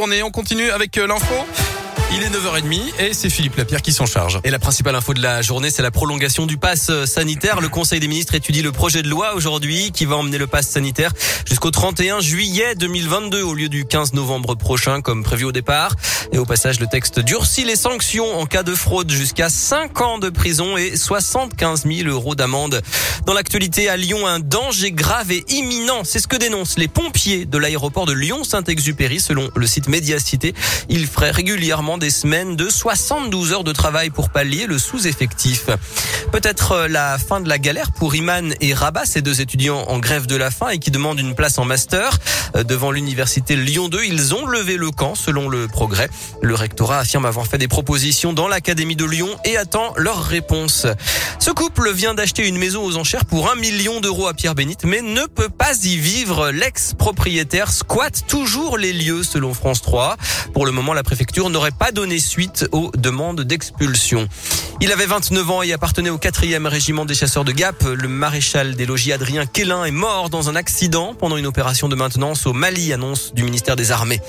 On est, on continue avec euh, l'info. Il est 9h30 et c'est Philippe Lapierre qui s'en charge. Et la principale info de la journée, c'est la prolongation du pass sanitaire. Le Conseil des ministres étudie le projet de loi aujourd'hui qui va emmener le pass sanitaire jusqu'au 31 juillet 2022 au lieu du 15 novembre prochain comme prévu au départ. Et au passage, le texte durcit les sanctions en cas de fraude jusqu'à 5 ans de prison et 75 000 euros d'amende. Dans l'actualité, à Lyon, un danger grave et imminent. C'est ce que dénoncent les pompiers de l'aéroport de Lyon-Saint-Exupéry selon le site Médiacité. Ils feraient régulièrement des semaines de 72 heures de travail pour pallier le sous-effectif. Peut-être euh, la fin de la galère pour Iman et Rabat, ces deux étudiants en grève de la faim et qui demandent une place en master. Euh, devant l'université Lyon 2, ils ont levé le camp selon le progrès. Le rectorat affirme avoir fait des propositions dans l'académie de Lyon et attend leur réponse. Ce couple vient d'acheter une maison aux enchères pour un million d'euros à Pierre Bénite, mais ne peut pas y vivre. L'ex-propriétaire squatte toujours les lieux selon France 3. Pour le moment, la préfecture n'aurait pas donné suite aux demandes d'expulsion. Il avait 29 ans et appartenait au 4e régiment des chasseurs de Gap. Le maréchal des logis Adrien Quélin est mort dans un accident pendant une opération de maintenance au Mali, annonce du ministère des Armées.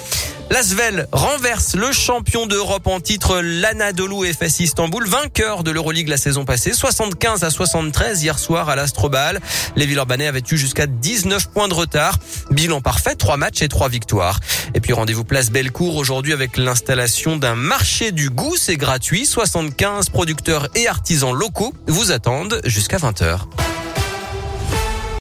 L'Asvel renverse le champion d'Europe en titre l'Anadolu FS Istanbul, vainqueur de l'Euroleague la saison passée, 75 à 73 hier soir à l'Astrobal. Les Villeurbanais avaient eu jusqu'à 19 points de retard. Bilan parfait, 3 matchs et 3 victoires. Et puis rendez-vous place Bellecour aujourd'hui avec l'installation d'un marché du goût, c'est gratuit, 75 et artisans locaux vous attendent jusqu'à 20h.